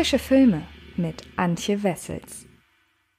Frische Filme mit Antje Wessels.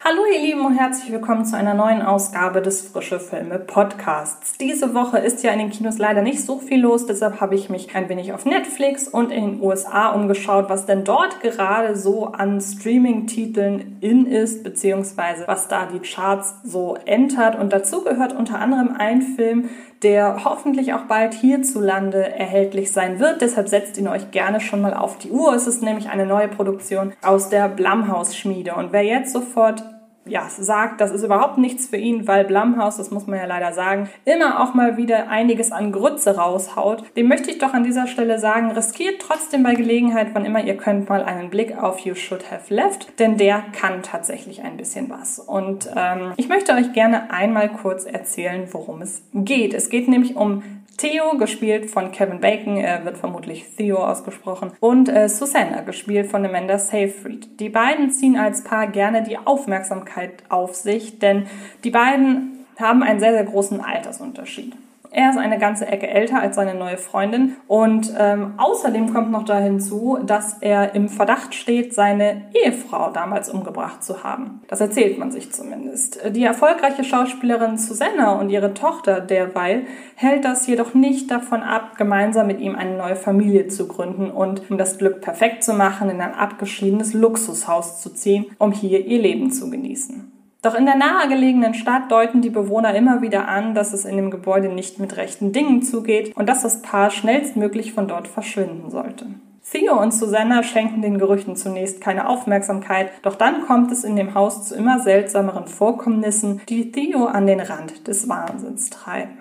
Hallo ihr Lieben und herzlich willkommen zu einer neuen Ausgabe des Frische Filme Podcasts. Diese Woche ist ja in den Kinos leider nicht so viel los, deshalb habe ich mich ein wenig auf Netflix und in den USA umgeschaut, was denn dort gerade so an Streaming-Titeln in ist, beziehungsweise was da die Charts so entert. Und dazu gehört unter anderem ein Film, der hoffentlich auch bald hierzulande erhältlich sein wird. Deshalb setzt ihn euch gerne schon mal auf die Uhr. Es ist nämlich eine neue Produktion aus der Blumhouse-Schmiede. Und wer jetzt sofort ja, sagt, das ist überhaupt nichts für ihn, weil Blumhouse, das muss man ja leider sagen, immer auch mal wieder einiges an Grütze raushaut. Dem möchte ich doch an dieser Stelle sagen, riskiert trotzdem bei Gelegenheit, wann immer ihr könnt, mal einen Blick auf You Should Have Left, denn der kann tatsächlich ein bisschen was. Und ähm, ich möchte euch gerne einmal kurz erzählen, worum es geht. Es geht nämlich um Theo, gespielt von Kevin Bacon, er wird vermutlich Theo ausgesprochen, und äh, Susanna, gespielt von Amanda Seyfried. Die beiden ziehen als Paar gerne die Aufmerksamkeit auf sich, denn die beiden haben einen sehr, sehr großen Altersunterschied. Er ist eine ganze Ecke älter als seine neue Freundin und ähm, außerdem kommt noch da hinzu, dass er im Verdacht steht, seine Ehefrau damals umgebracht zu haben. Das erzählt man sich zumindest. Die erfolgreiche Schauspielerin Susanna und ihre Tochter derweil hält das jedoch nicht davon ab, gemeinsam mit ihm eine neue Familie zu gründen und um das Glück perfekt zu machen, in ein abgeschiedenes Luxushaus zu ziehen, um hier ihr Leben zu genießen. Doch in der nahegelegenen Stadt deuten die Bewohner immer wieder an, dass es in dem Gebäude nicht mit rechten Dingen zugeht und dass das Paar schnellstmöglich von dort verschwinden sollte. Theo und Susanna schenken den Gerüchten zunächst keine Aufmerksamkeit, doch dann kommt es in dem Haus zu immer seltsameren Vorkommnissen, die Theo an den Rand des Wahnsinns treiben.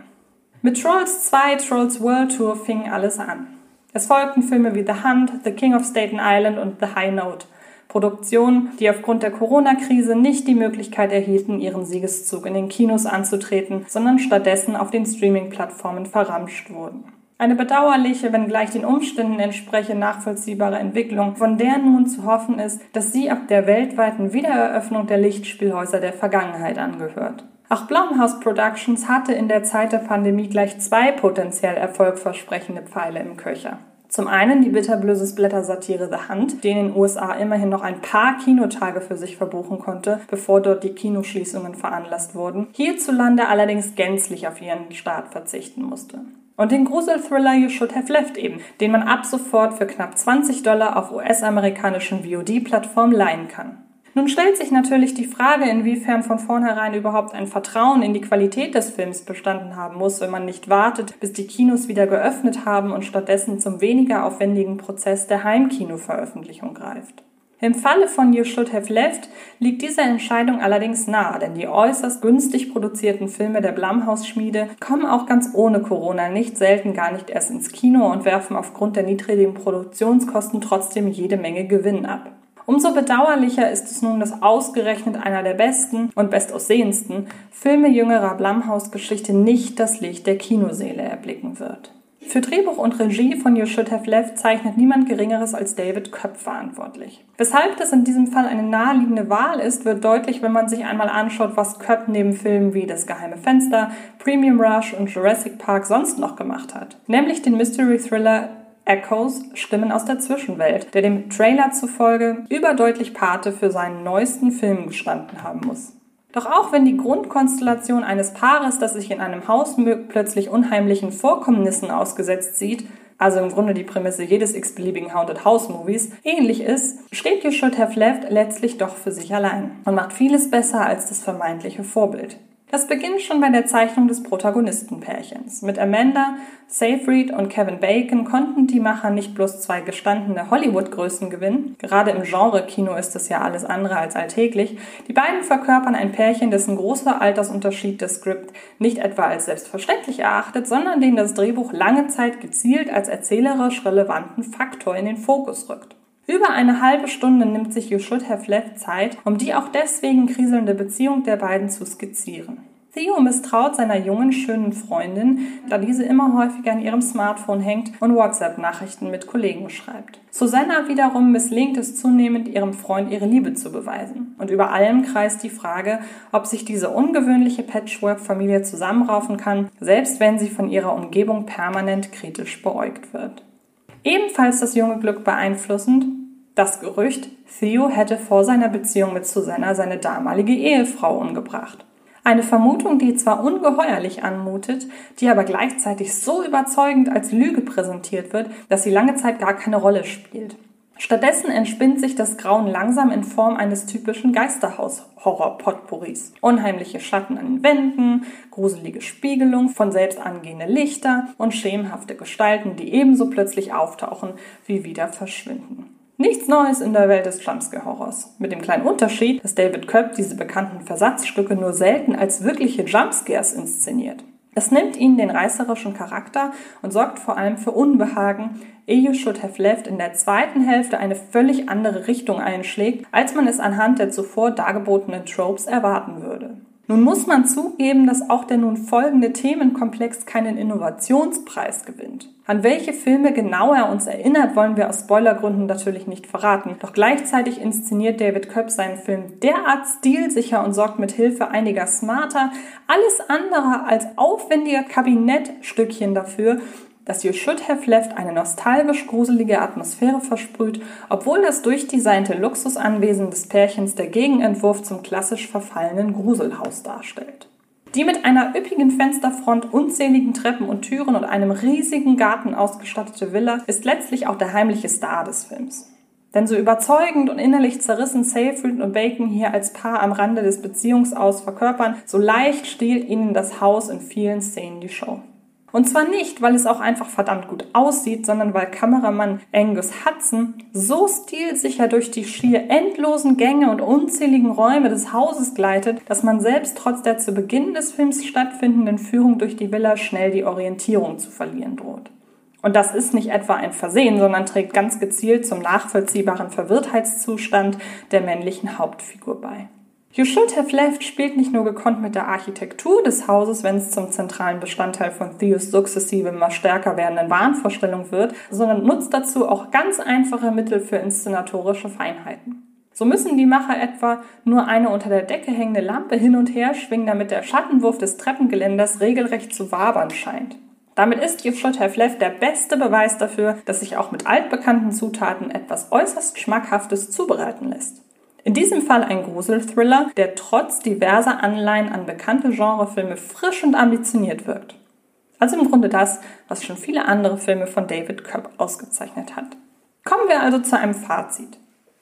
Mit Trolls 2 Trolls World Tour fing alles an. Es folgten Filme wie The Hunt, The King of Staten Island und The High Note. Produktionen, die aufgrund der Corona-Krise nicht die Möglichkeit erhielten, ihren Siegeszug in den Kinos anzutreten, sondern stattdessen auf den Streaming-Plattformen verramscht wurden. Eine bedauerliche, wenngleich den Umständen entspreche, nachvollziehbare Entwicklung, von der nun zu hoffen ist, dass sie ab der weltweiten Wiedereröffnung der Lichtspielhäuser der Vergangenheit angehört. Auch Blumhouse Productions hatte in der Zeit der Pandemie gleich zwei potenziell erfolgversprechende Pfeile im Köcher. Zum einen die bitterblöse Splatter-Satire The Hand, die in den USA immerhin noch ein paar Kinotage für sich verbuchen konnte, bevor dort die Kinoschließungen veranlasst wurden, hierzulande allerdings gänzlich auf ihren Start verzichten musste. Und den Gruselthriller You Should Have Left eben, den man ab sofort für knapp 20 Dollar auf US-amerikanischen VOD-Plattformen leihen kann. Nun stellt sich natürlich die Frage, inwiefern von vornherein überhaupt ein Vertrauen in die Qualität des Films bestanden haben muss, wenn man nicht wartet, bis die Kinos wieder geöffnet haben und stattdessen zum weniger aufwendigen Prozess der Heimkinoveröffentlichung greift. Im Falle von You Should Have Left liegt diese Entscheidung allerdings nahe, denn die äußerst günstig produzierten Filme der Blumhouse-Schmiede kommen auch ganz ohne Corona nicht selten gar nicht erst ins Kino und werfen aufgrund der niedrigen Produktionskosten trotzdem jede Menge Gewinn ab. Umso bedauerlicher ist es nun, dass ausgerechnet einer der besten und bestaussehendsten Filme jüngerer Blumhouse-Geschichte nicht das Licht der Kinoseele erblicken wird. Für Drehbuch und Regie von You Should Have Left zeichnet niemand Geringeres als David Köpf verantwortlich. Weshalb das in diesem Fall eine naheliegende Wahl ist, wird deutlich, wenn man sich einmal anschaut, was Köpf neben Filmen wie Das geheime Fenster, Premium Rush und Jurassic Park sonst noch gemacht hat. Nämlich den Mystery Thriller Echoes Stimmen aus der Zwischenwelt, der dem Trailer zufolge überdeutlich Pate für seinen neuesten Film gestanden haben muss. Doch auch wenn die Grundkonstellation eines Paares, das sich in einem Haus plötzlich unheimlichen Vorkommnissen ausgesetzt sieht, also im Grunde die Prämisse jedes x-beliebigen Haunted House Movies, ähnlich ist, steht You Should Have Left letztlich doch für sich allein und macht vieles besser als das vermeintliche Vorbild. Das beginnt schon bei der Zeichnung des Protagonistenpärchens. Mit Amanda Seyfried und Kevin Bacon konnten die Macher nicht bloß zwei gestandene Hollywood-Größen gewinnen, gerade im Genre-Kino ist es ja alles andere als alltäglich, die beiden verkörpern ein Pärchen, dessen großer Altersunterschied das Skript nicht etwa als selbstverständlich erachtet, sondern den das Drehbuch lange Zeit gezielt als erzählerisch relevanten Faktor in den Fokus rückt. Über eine halbe Stunde nimmt sich You Should Have Left Zeit, um die auch deswegen kriselnde Beziehung der beiden zu skizzieren. Theo misstraut seiner jungen, schönen Freundin, da diese immer häufiger an ihrem Smartphone hängt und WhatsApp-Nachrichten mit Kollegen schreibt. Susanna wiederum misslingt es zunehmend, ihrem Freund ihre Liebe zu beweisen. Und über allem kreist die Frage, ob sich diese ungewöhnliche Patchwork-Familie zusammenraufen kann, selbst wenn sie von ihrer Umgebung permanent kritisch beäugt wird. Ebenfalls das junge Glück beeinflussend Das Gerücht, Theo hätte vor seiner Beziehung mit Susanna seine damalige Ehefrau umgebracht. Eine Vermutung, die zwar ungeheuerlich anmutet, die aber gleichzeitig so überzeugend als Lüge präsentiert wird, dass sie lange Zeit gar keine Rolle spielt. Stattdessen entspinnt sich das Grauen langsam in Form eines typischen Geisterhaus-Horror-Potpourris. Unheimliche Schatten an den Wänden, gruselige Spiegelung von selbst angehende Lichter und schemenhafte Gestalten, die ebenso plötzlich auftauchen wie wieder verschwinden. Nichts Neues in der Welt des Jumpscare-Horrors. Mit dem kleinen Unterschied, dass David Köpp diese bekannten Versatzstücke nur selten als wirkliche Jumpscares inszeniert. Es nimmt ihnen den reißerischen Charakter und sorgt vor allem für Unbehagen, ehe You Should Have Left in der zweiten Hälfte eine völlig andere Richtung einschlägt, als man es anhand der zuvor dargebotenen Tropes erwarten würde. Nun muss man zugeben, dass auch der nun folgende Themenkomplex keinen Innovationspreis gewinnt. An welche Filme genau er uns erinnert, wollen wir aus Spoilergründen natürlich nicht verraten. Doch gleichzeitig inszeniert David Köpp seinen Film derart stilsicher und sorgt mit Hilfe einiger smarter, alles andere als aufwendiger Kabinettstückchen dafür, dass You Should Have Left eine nostalgisch gruselige Atmosphäre versprüht, obwohl das durchdesignte Luxusanwesen des Pärchens der Gegenentwurf zum klassisch verfallenen Gruselhaus darstellt. Die mit einer üppigen Fensterfront, unzähligen Treppen und Türen und einem riesigen Garten ausgestattete Villa ist letztlich auch der heimliche Star des Films. Denn so überzeugend und innerlich zerrissen Seyfried und Bacon hier als Paar am Rande des Beziehungsaus verkörpern, so leicht stiehlt ihnen das Haus in vielen Szenen die Show. Und zwar nicht, weil es auch einfach verdammt gut aussieht, sondern weil Kameramann Angus Hudson so stilsicher durch die schier endlosen Gänge und unzähligen Räume des Hauses gleitet, dass man selbst trotz der zu Beginn des Films stattfindenden Führung durch die Villa schnell die Orientierung zu verlieren droht. Und das ist nicht etwa ein Versehen, sondern trägt ganz gezielt zum nachvollziehbaren Verwirrtheitszustand der männlichen Hauptfigur bei. You Should Have Left spielt nicht nur gekonnt mit der Architektur des Hauses, wenn es zum zentralen Bestandteil von Theos sukzessive immer stärker werdenden Wahnvorstellung wird, sondern nutzt dazu auch ganz einfache Mittel für inszenatorische Feinheiten. So müssen die Macher etwa nur eine unter der Decke hängende Lampe hin und her schwingen, damit der Schattenwurf des Treppengeländers regelrecht zu wabern scheint. Damit ist You Should Have Left der beste Beweis dafür, dass sich auch mit altbekannten Zutaten etwas äußerst Schmackhaftes zubereiten lässt. In diesem Fall ein Gruselthriller, der trotz diverser Anleihen an bekannte Genrefilme frisch und ambitioniert wirkt. Also im Grunde das, was schon viele andere Filme von David Koepp ausgezeichnet hat. Kommen wir also zu einem Fazit.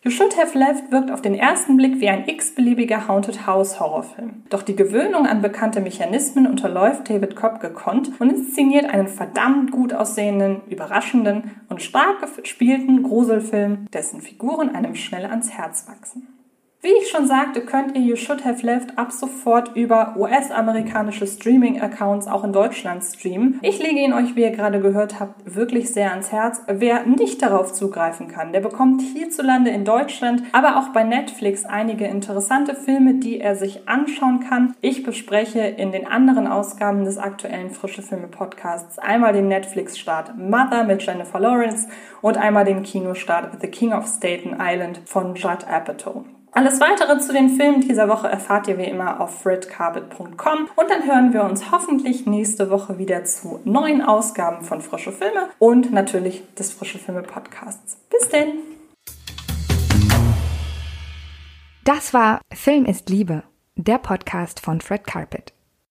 You Should Have Left wirkt auf den ersten Blick wie ein x-beliebiger Haunted House Horrorfilm. Doch die Gewöhnung an bekannte Mechanismen unterläuft David Kopp gekonnt und inszeniert einen verdammt gut aussehenden, überraschenden und stark gespielten Gruselfilm, dessen Figuren einem schnell ans Herz wachsen. Wie ich schon sagte, könnt ihr You Should Have Left ab sofort über US-amerikanische Streaming-Accounts auch in Deutschland streamen. Ich lege ihn euch, wie ihr gerade gehört habt, wirklich sehr ans Herz. Wer nicht darauf zugreifen kann, der bekommt hierzulande in Deutschland, aber auch bei Netflix einige interessante Filme, die er sich anschauen kann. Ich bespreche in den anderen Ausgaben des aktuellen Frische Filme Podcasts einmal den Netflix-Start Mother mit Jennifer Lawrence und einmal den Kinostart The King of Staten Island von Judd Apatow. Alles weitere zu den Filmen dieser Woche erfahrt ihr wie immer auf fredcarpet.com und dann hören wir uns hoffentlich nächste Woche wieder zu neuen Ausgaben von Frische Filme und natürlich des Frische Filme Podcasts. Bis denn! Das war Film ist Liebe, der Podcast von Fred Carpet.